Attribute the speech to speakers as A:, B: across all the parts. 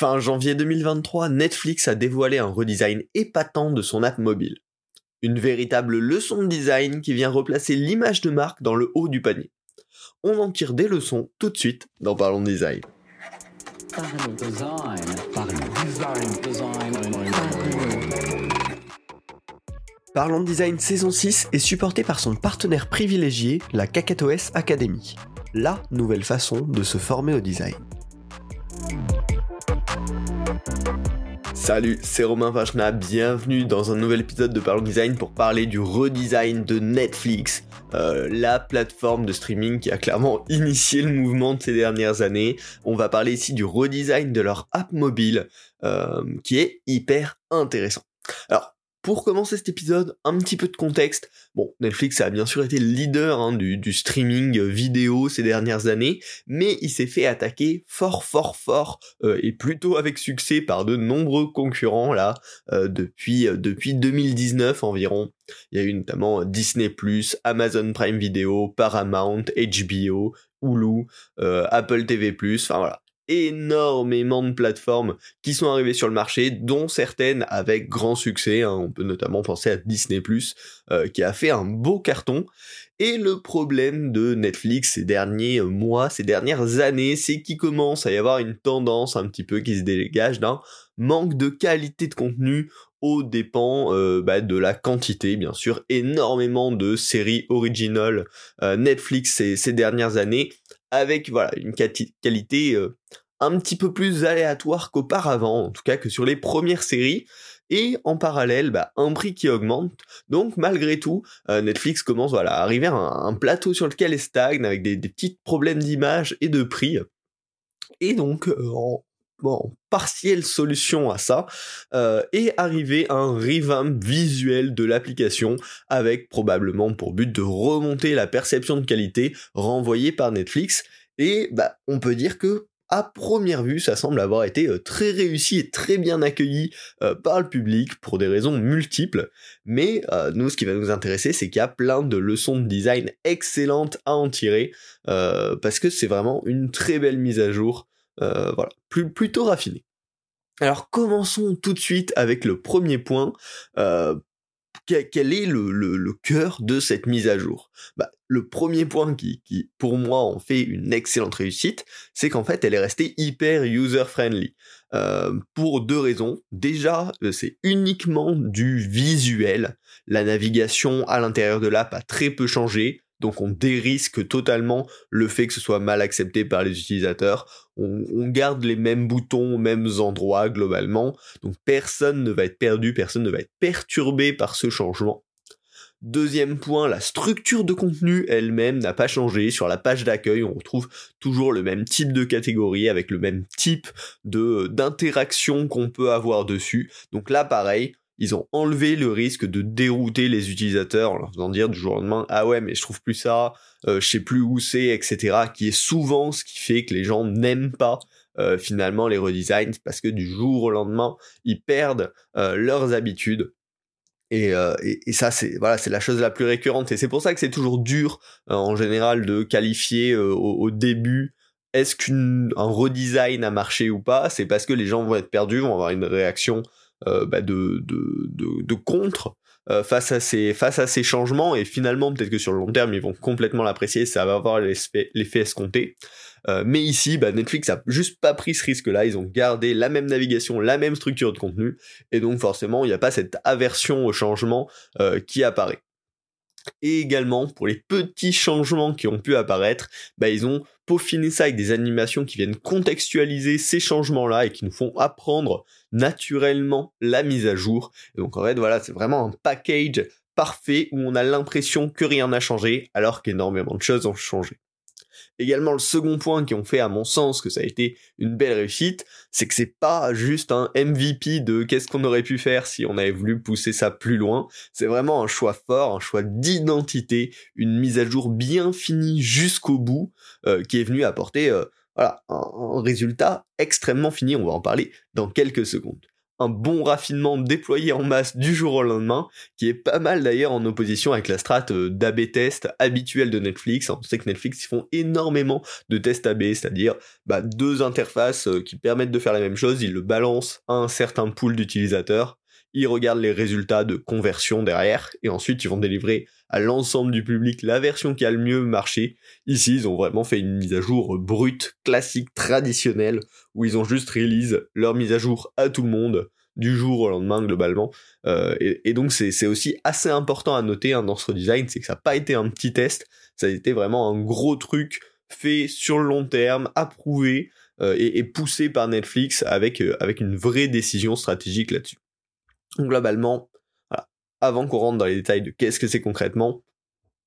A: Fin janvier 2023, Netflix a dévoilé un redesign épatant de son app mobile. Une véritable leçon de design qui vient replacer l'image de marque dans le haut du panier. On en tire des leçons tout de suite dans Parlons Design. Parlons Design saison 6 est supporté par son partenaire privilégié, la KakatoS Academy, la nouvelle façon de se former au design. Salut, c'est Romain Vachna, bienvenue dans un nouvel épisode de Parlons Design pour parler du redesign de Netflix, euh, la plateforme de streaming qui a clairement initié le mouvement de ces dernières années. On va parler ici du redesign de leur app mobile, euh, qui est hyper intéressant. Alors, pour commencer cet épisode, un petit peu de contexte. Bon, Netflix a bien sûr été leader hein, du, streaming vidéo ces dernières années, mais il s'est fait attaquer fort fort fort euh, et plutôt avec succès par de nombreux concurrents là euh, depuis euh, depuis 2019 environ. Il y a eu notamment Disney+, Amazon Prime Video, Paramount, HBO, Hulu, Apple TV+, enfin voilà énormément de plateformes qui sont arrivées sur le marché, dont certaines avec grand succès. Hein. On peut notamment penser à Disney euh, qui a fait un beau carton. Et le problème de Netflix ces derniers mois, ces dernières années, c'est qu'il commence à y avoir une tendance un petit peu qui se dégage d'un manque de qualité de contenu aux dépens euh, bah, de la quantité, bien sûr, énormément de séries originales euh, Netflix ces, ces, dernières années, avec voilà une qualité un petit peu plus aléatoire qu'auparavant, en tout cas que sur les premières séries, et en parallèle, bah, un prix qui augmente. Donc malgré tout, euh, Netflix commence voilà, à arriver à un, plateau sur lequel elle stagne, avec des, petits problèmes d'image et de prix. Et donc, euh, partielle solution à ça, euh, est arrivé un revamp visuel de l'application, avec probablement pour but de remonter la perception de qualité renvoyée par Netflix. Et bah, on peut dire que à première vue, ça semble avoir été euh, très réussi et très bien accueilli euh, par le public pour des raisons multiples. Mais euh, nous, ce qui va nous intéresser, c'est qu'il y a plein de leçons de design excellentes à en tirer, parce que c'est vraiment une très belle mise à jour, voilà, plus, plutôt raffinée. Alors commençons tout de suite avec le premier point quel est le, cœur de cette mise à jour? Bah, Le premier point qui, pour moi, en fait une excellente réussite, c'est qu'en fait, elle est restée hyper user-friendly. Euh, pour deux raisons. Déjà, euh, c'est uniquement du visuel. La navigation à l'intérieur de l'app a très peu changé. Donc on dérisque totalement le fait que ce soit mal accepté par les utilisateurs. On, garde les mêmes boutons mêmes endroits globalement. Donc personne ne va être perdu, personne ne va être perturbé par ce changement. Deuxième point, la structure de contenu elle-même n'a pas changé. Sur la page d'accueil, on retrouve toujours le même type de catégorie avec le même type d'interaction qu'on peut avoir dessus. Donc là, pareil, ils ont enlevé le risque de dérouter les utilisateurs en leur faisant dire du jour au lendemain ah ouais mais je trouve plus ça, euh, je sais plus où c'est, etc. Qui est souvent ce qui fait que les gens n'aiment pas euh, finalement les redesigns parce que du jour au lendemain ils perdent euh, leurs habitudes. Et, et, ça c'est voilà c'est la chose la plus récurrente et c'est pour ça que c'est toujours dur en général de qualifier au, début est-ce qu'un redesign a marché ou pas? C'est parce que les gens vont être perdus, vont avoir une réaction euh, bah, de, de, de, contre euh, face à ces face à ces changements. Et finalement peut-être que sur le long terme ils vont complètement l'apprécier ça va avoir l'effet escompté. Euh, mais ici bah, Netflix a juste pas pris ce risque là ils ont gardé la même navigation la même structure de contenu. Et donc forcément il n'y a pas cette aversion au changement qui apparaît et également pour les petits changements qui ont pu apparaître, bah, ils ont peaufiné ça avec des animations qui viennent contextualiser ces changements-là et qui nous font apprendre naturellement la mise à jour. donc en fait voilà, c'est vraiment un package parfait où on a l'impression que rien n'a changé alors qu'énormément de choses ont changé. Également, le second point qui ont fait, à mon sens, que ça a été une belle réussite, c'est que c'est pas juste un MVP de qu'est-ce qu'on aurait pu faire si on avait voulu pousser ça plus loin. C'est vraiment un choix fort, un choix d'identité, une mise à jour bien finie jusqu'au bout, euh, qui est venu apporter, euh, voilà, un, résultat extrêmement fini. On va en parler dans quelques secondes. Un bon raffinement déployé en masse du jour au lendemain, qui est pas mal d'ailleurs en opposition avec la strate euh, d'AB test habituelle de Netflix. On sait que Netflix ils font énormément de tests AB, c'est-à-dire bah, deux interfaces euh, qui permettent de faire la même chose, ils le balancent à un certain pool d'utilisateurs, ils regardent les résultats de conversion derrière, et ensuite ils vont délivrer à l'ensemble du public la version qui a le mieux marché. Ici, ils ont vraiment fait une mise à jour brute, classique, traditionnelle, où ils ont juste release leur mise à jour à tout le monde du jour au lendemain globalement. Euh, et, donc c'est aussi assez important à noter hein, dans ce redesign, c'est que ça n'a pas été un petit test, ça a été vraiment un gros truc fait sur le long terme, approuvé euh, et, poussé par Netflix avec, euh, avec une vraie décision stratégique là-dessus. Globalement, avant qu'on rentre dans les détails de qu'est-ce que c'est concrètement,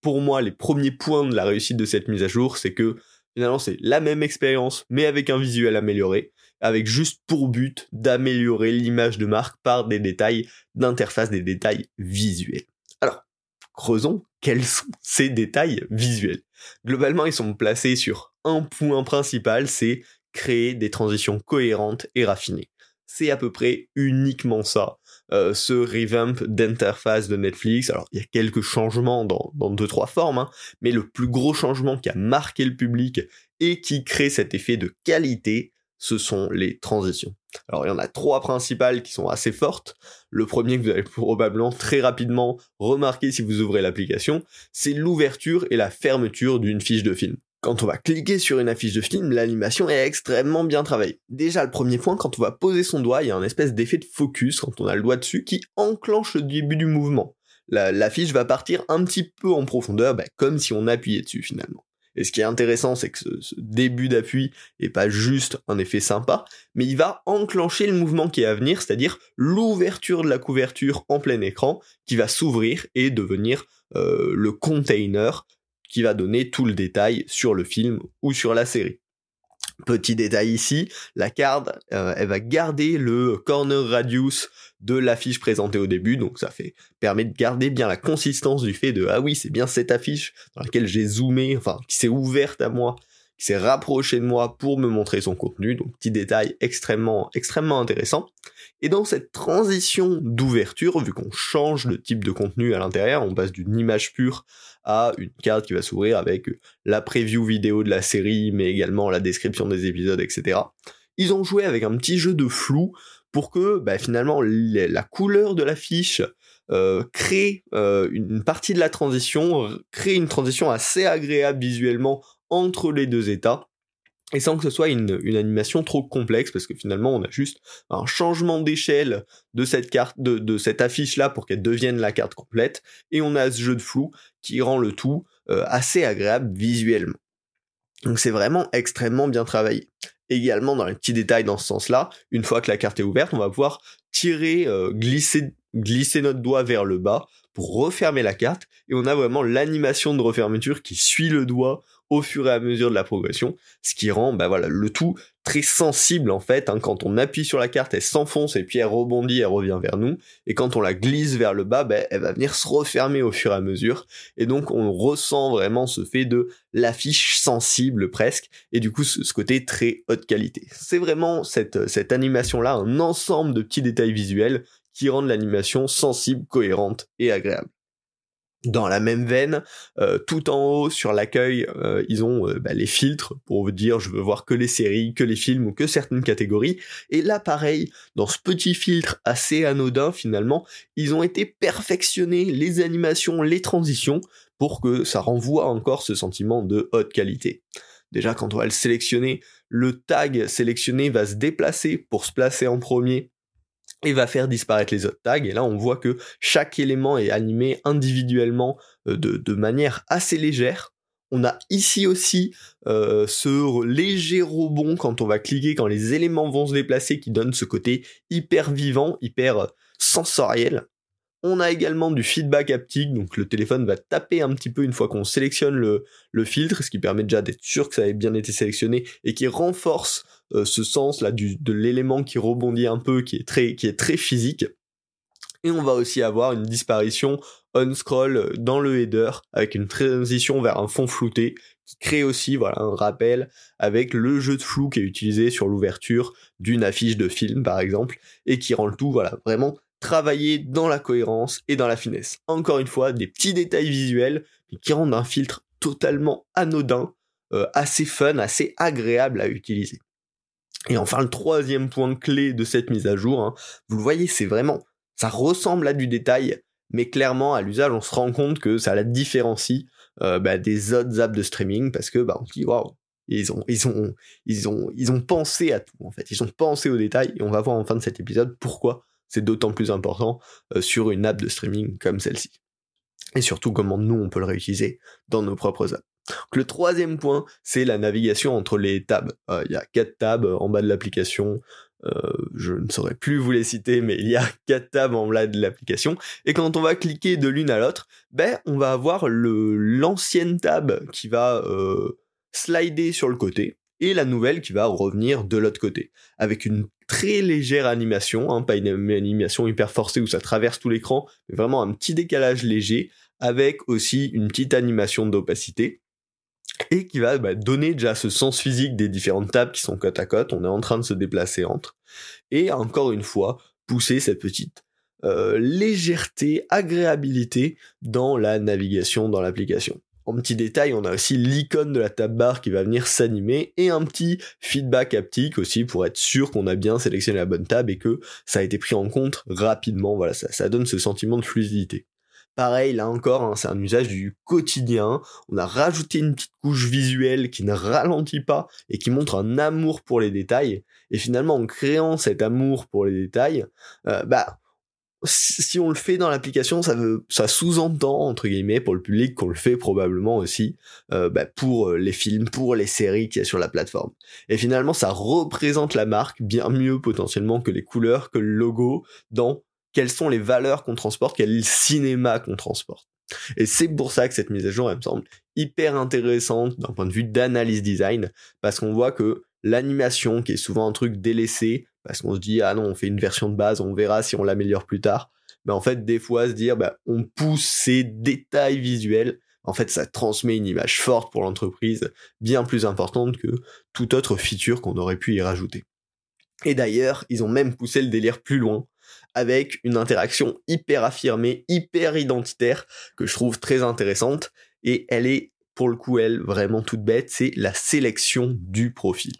A: pour moi, les premiers points de la réussite de cette mise à jour, c'est que finalement c'est la même expérience, mais avec un visuel amélioré, avec juste pour but d'améliorer l'image de marque par des détails d'interface, des détails visuels. Alors, creusons, quels sont ces détails visuels? Globalement, ils sont placés sur un point principal, c'est créer des transitions cohérentes et raffinées. C'est à peu près uniquement ça. Euh, ce revamp d'interface de Netflix. Alors il y a quelques changements dans, deux trois formes, hein, mais le plus gros changement qui a marqué le public et qui crée cet effet de qualité, ce sont les transitions. Alors il y en a trois principales qui sont assez fortes. Le premier que vous allez probablement très rapidement remarquer si vous ouvrez l'application, c'est l'ouverture et la fermeture d'une fiche de film. Quand on va cliquer sur une affiche de film, l'animation est extrêmement bien travaillée. Déjà, le premier point, quand on va poser son doigt, il y a un espèce d'effet de focus quand on a le doigt dessus qui enclenche le début du mouvement. L'affiche va partir un petit peu en profondeur, bah, comme si on appuyait dessus finalement. Et ce qui est intéressant, c'est que ce, début d'appui est pas juste un effet sympa, mais il va enclencher le mouvement qui est à venir, c'est-à-dire l'ouverture de la couverture en plein écran qui va s'ouvrir et devenir euh, le container qui va donner tout le détail sur le film ou sur la série. Petit détail ici, la carte, euh, elle va garder le corner radius de l'affiche présentée au début, donc ça fait permet de garder bien la consistance du fait de ah oui c'est bien cette affiche dans laquelle j'ai zoomé, enfin qui s'est ouverte à moi, qui s'est rapprochée de moi pour me montrer son contenu, donc petit détail extrêmement extrêmement intéressant. Et dans cette transition d'ouverture, vu qu'on change de type de contenu à l'intérieur, on passe d'une image pure à une carte qui va s'ouvrir avec la preview vidéo de la série, mais également la description des épisodes, etc. Ils ont joué avec un petit jeu de flou pour que bah, finalement la couleur de l'affiche euh, crée euh, une partie de la transition, crée une transition assez agréable visuellement entre les deux états et sans que ce soit une, animation trop complexe parce que finalement on a juste un changement d'échelle de cette carte de, cette affiche là pour qu'elle devienne la carte complète et on a ce jeu de flou qui rend le tout euh, assez agréable visuellement. Donc c'est vraiment extrêmement bien travaillé. Également dans les petits détails dans ce sens là une fois que la carte est ouverte on va pouvoir tirer euh, glisser glisser notre doigt vers le bas pour refermer la carte et on a vraiment l'animation de refermeture qui suit le doigt au fur et à mesure de la progression, ce qui rend bah voilà, le tout très sensible en fait. Hein. Quand on appuie sur la carte, elle s'enfonce et puis elle rebondit, elle revient vers nous. Et quand on la glisse vers le bas, bah, elle va venir se refermer au fur et à mesure. Et donc on ressent vraiment ce fait de l'affiche sensible presque. Et du coup ce, côté très haute qualité. C'est vraiment cette, cette animation-là, un ensemble de petits détails visuels qui rendent l'animation sensible, cohérente et agréable. Dans la même veine, euh, tout en haut sur l'accueil, euh, ils ont euh, bah, les filtres pour vous dire je veux voir que les séries, que les films ou que certaines catégories. Et là, pareil, dans ce petit filtre assez anodin finalement, ils ont été perfectionnés les animations, les transitions pour que ça renvoie encore ce sentiment de haute qualité. Déjà, quand on va le sélectionner, le tag sélectionné va se déplacer pour se placer en premier et va faire disparaître les autres tags. Et là, on voit que chaque élément est animé individuellement euh, de, manière assez légère. On a ici aussi euh, ce léger rebond quand on va cliquer, quand les éléments vont se déplacer, qui donne ce côté hyper vivant, hyper euh, sensoriel. On a également du feedback haptique, donc le téléphone va taper un petit peu une fois qu'on sélectionne le, filtre, ce qui permet déjà d'être sûr que ça ait bien été sélectionné et qui renforce euh, ce sens là de l'élément qui rebondit un peu, qui est très, qui est très physique. Et on va aussi avoir une disparition on scroll dans le header avec une transition vers un fond flouté qui crée aussi voilà un rappel avec le jeu de flou qui est utilisé sur l'ouverture d'une affiche de film par exemple et qui rend le tout voilà vraiment travaillé dans la cohérence et dans la finesse. Encore une fois, des petits détails visuels qui rendent un filtre totalement anodin, euh, assez fun, assez agréable à utiliser. Et enfin, le troisième point clé de cette mise à jour, hein, vous le voyez, c'est vraiment, ça ressemble à du détail, mais clairement à l'usage, on se rend compte que ça la différencie euh, bah, des autres apps de streaming parce que bah, on se dit waouh, ils ont, ils ont, ils ont, ils ont pensé à tout en fait, ils ont pensé aux détails et on va voir en fin de cet épisode pourquoi c'est d'autant plus important euh, sur une app de streaming comme celle-ci. Et surtout comment nous on peut le réutiliser dans nos propres apps. Le troisième point, c'est la navigation entre les tabs. Euh, il y a quatre tabs en bas de l'application. Euh, je ne saurais plus vous les citer, mais il y a quatre tabs en bas de l'application. Et quand on va cliquer de l'une à l'autre, ben on va avoir l'ancienne tab qui va slider sur le côté et la nouvelle qui va revenir de l'autre côté, avec une très légère animation, hein, pas une animation hyper forcée où ça traverse tout l'écran, mais vraiment un petit décalage léger, avec aussi une petite animation d'opacité, et qui va bah, donner déjà ce sens physique des différentes tables qui sont côte à côte, on est en train de se déplacer entre, et encore une fois, pousser cette petite euh, légèreté, agréabilité dans la navigation dans l'application. En petit détail, on a aussi l'icône de la tab bar qui va venir s'animer et un petit feedback haptique aussi pour être sûr qu'on a bien sélectionné la bonne table et que ça a été pris en compte rapidement. Voilà, ça, ça donne ce sentiment de fluidité. Pareil, là encore, hein, c'est un usage du quotidien. On a rajouté une petite couche visuelle qui ne ralentit pas et qui montre un amour pour les détails. Et finalement, en créant cet amour pour les détails, euh, bah si on le fait dans l'application, ça ça sous-entend entre guillemets pour le public qu'on le fait probablement aussi euh, bah, pour euh, les films, pour les séries qu'il y a sur la plateforme. Et finalement, ça représente la marque bien mieux potentiellement que les couleurs, que le logo, dans quelles sont les valeurs qu'on transporte, quel est le cinéma qu'on transporte. Et c'est pour ça que cette mise à jour, elle me semble hyper intéressante d'un point de vue d'analyse design, parce qu'on voit que l'animation, qui est souvent un truc délaissé, parce qu'on se dit ah non on fait une version de base on verra si on l'améliore plus tard. Mais en fait des fois se dire bah, on pousse ces détails visuels. En fait ça transmet une image forte pour l'entreprise bien plus importante que toute autre feature qu'on aurait pu y rajouter. Et d'ailleurs ils ont même poussé le délire plus loin avec une interaction hyper affirmée hyper identitaire que je trouve très intéressante. Et elle est pour le coup elle vraiment toute bête. C'est la sélection du profil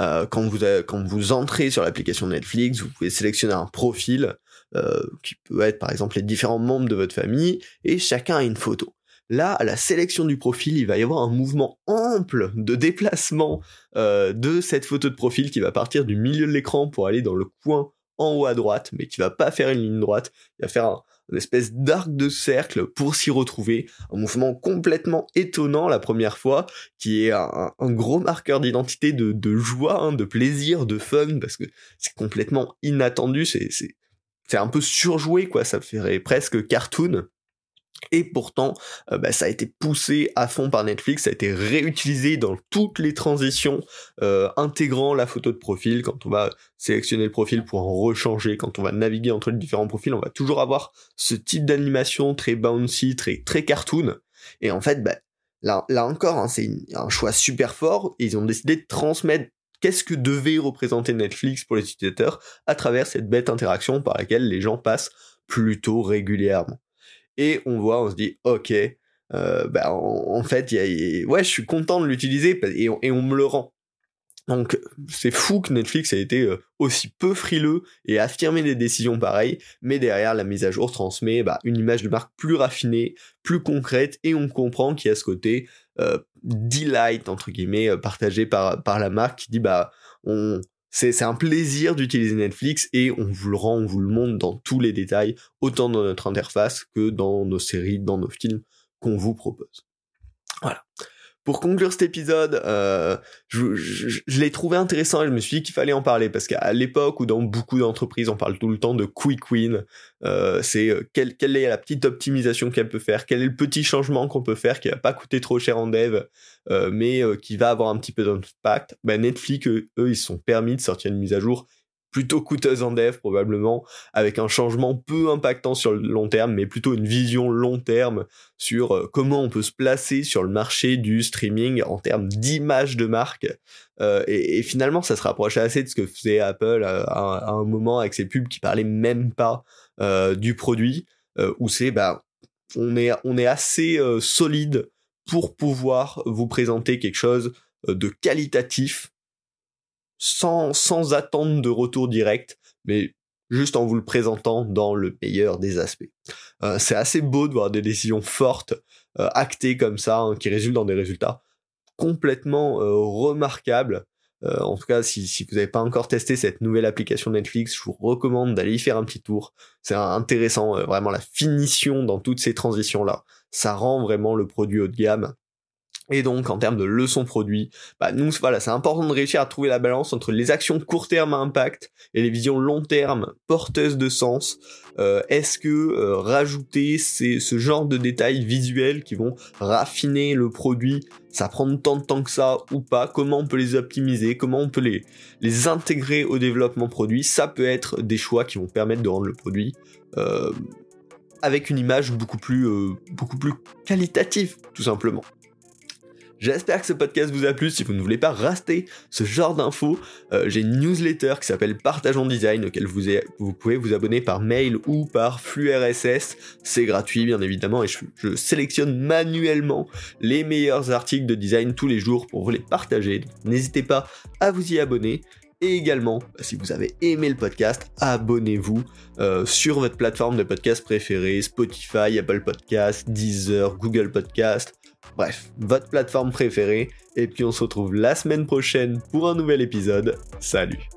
A: euh, quand, vous, quand vous entrez sur l'application Netflix, vous pouvez sélectionner un profil euh, qui peut être par exemple les différents membres de votre famille et chacun a une photo. Là, à la sélection du profil, il va y avoir un mouvement ample de déplacement euh, de cette photo de profil qui va partir du milieu de l'écran pour aller dans le coin en haut à droite, mais qui va pas faire une ligne droite, il va faire un, une espèce d'arc de cercle pour s'y retrouver, un mouvement complètement étonnant la première fois, qui est un, gros marqueur d'identité, de, joie, hein, de plaisir, de fun, parce que c'est complètement inattendu, c'est c'est un peu surjoué quoi, ça ferait presque cartoon. Et pourtant, euh, bah, ça a été poussé à fond par Netflix, ça a été réutilisé dans toutes les transitions, euh, intégrant la photo de profil. Quand on va sélectionner le profil pour en rechanger, quand on va naviguer entre les différents profils, on va toujours avoir ce type d'animation très bouncy, très très cartoon. Et en fait, bah, là, là encore, hein, c'est un choix super fort. ils ont décidé de transmettre qu'est-ce que devait représenter Netflix pour les utilisateurs à travers cette bête interaction par laquelle les gens passent plutôt régulièrement et on voit, on se dit, ok, euh, bah, en, fait, y a, ouais, je suis content de l'utiliser et, et, on me le rend. Donc c'est fou que Netflix ait été euh, aussi peu frileux et affirmé des décisions pareilles, mais derrière la mise à jour transmet bah, une image de marque plus raffinée, plus concrète, et on comprend qu'il y a ce côté euh, delight entre guillemets euh, partagé par par la marque qui dit bah on c'est un plaisir d'utiliser Netflix et on vous le rend, on vous le montre dans tous les détails, autant dans notre interface que dans nos séries, dans nos films qu'on vous propose. Voilà. Pour conclure cet épisode, euh, je, l'ai trouvé intéressant et je me suis dit qu'il fallait en parler parce qu'à l'époque où dans beaucoup d'entreprises on parle tout le temps de quick win, euh, c'est euh, quelle, est la petite optimisation qu'elle peut faire, quel est le petit changement qu'on peut faire qui va pas coûter trop cher en dev, mais qui va avoir un petit peu d'impact. Ben Netflix, eux, ils sont permis de sortir une mise à jour plutôt coûteuse en dev probablement, avec un changement peu impactant sur le long terme, mais plutôt une vision long terme sur euh, comment on peut se placer sur le marché du streaming en termes d'image de marque. Euh, et, finalement, ça se rapprochait assez de ce que faisait Apple euh, à, un moment avec ses pubs qui parlaient même pas du produit, où c'est bah on est on est assez solide pour pouvoir vous présenter quelque chose de qualitatif sans, sans attendre de retour direct, mais juste en vous le présentant dans le meilleur des aspects. Euh, c'est assez beau de voir des décisions fortes, euh, actées comme ça, hein, qui résultent dans des résultats complètement euh, remarquables. en tout cas, si, si vous n'avez pas encore testé cette nouvelle application Netflix, je vous recommande d'aller y faire un petit tour. C'est intéressant, vraiment la finition dans toutes ces transitions-là. Ça rend vraiment le produit haut de gamme et donc, en termes de leçons produits, bah, nous, voilà, c'est important de réussir à trouver la balance entre les actions court terme à impact et les visions long terme porteuses de sens. Euh, est-ce que euh, rajouter ce genre de détails visuels qui vont raffiner le produit, ça prend tant de temps que ça ou pas? Comment on peut les optimiser? Comment on peut les, les intégrer au développement produit? Ça peut être des choix qui vont permettre de rendre le produit euh, avec une image beaucoup plus, beaucoup plus qualitative, tout simplement. J'espère que ce podcast vous a plu. Si vous ne voulez pas rater ce genre d'infos, euh, j'ai une newsletter qui s'appelle Partageons Design, auquel vous, pouvez vous abonner par mail ou par flux RSS. C'est gratuit, bien évidemment, et je, sélectionne manuellement les meilleurs articles de design tous les jours pour vous les partager. N'hésitez pas à vous y abonner. Et également, si vous avez aimé le podcast, abonnez-vous euh, sur votre plateforme de podcast préférée, Spotify, Apple Podcast, Deezer, Google Podcast. Bref, votre plateforme préférée. Et puis on se retrouve la semaine prochaine pour un nouvel épisode. Salut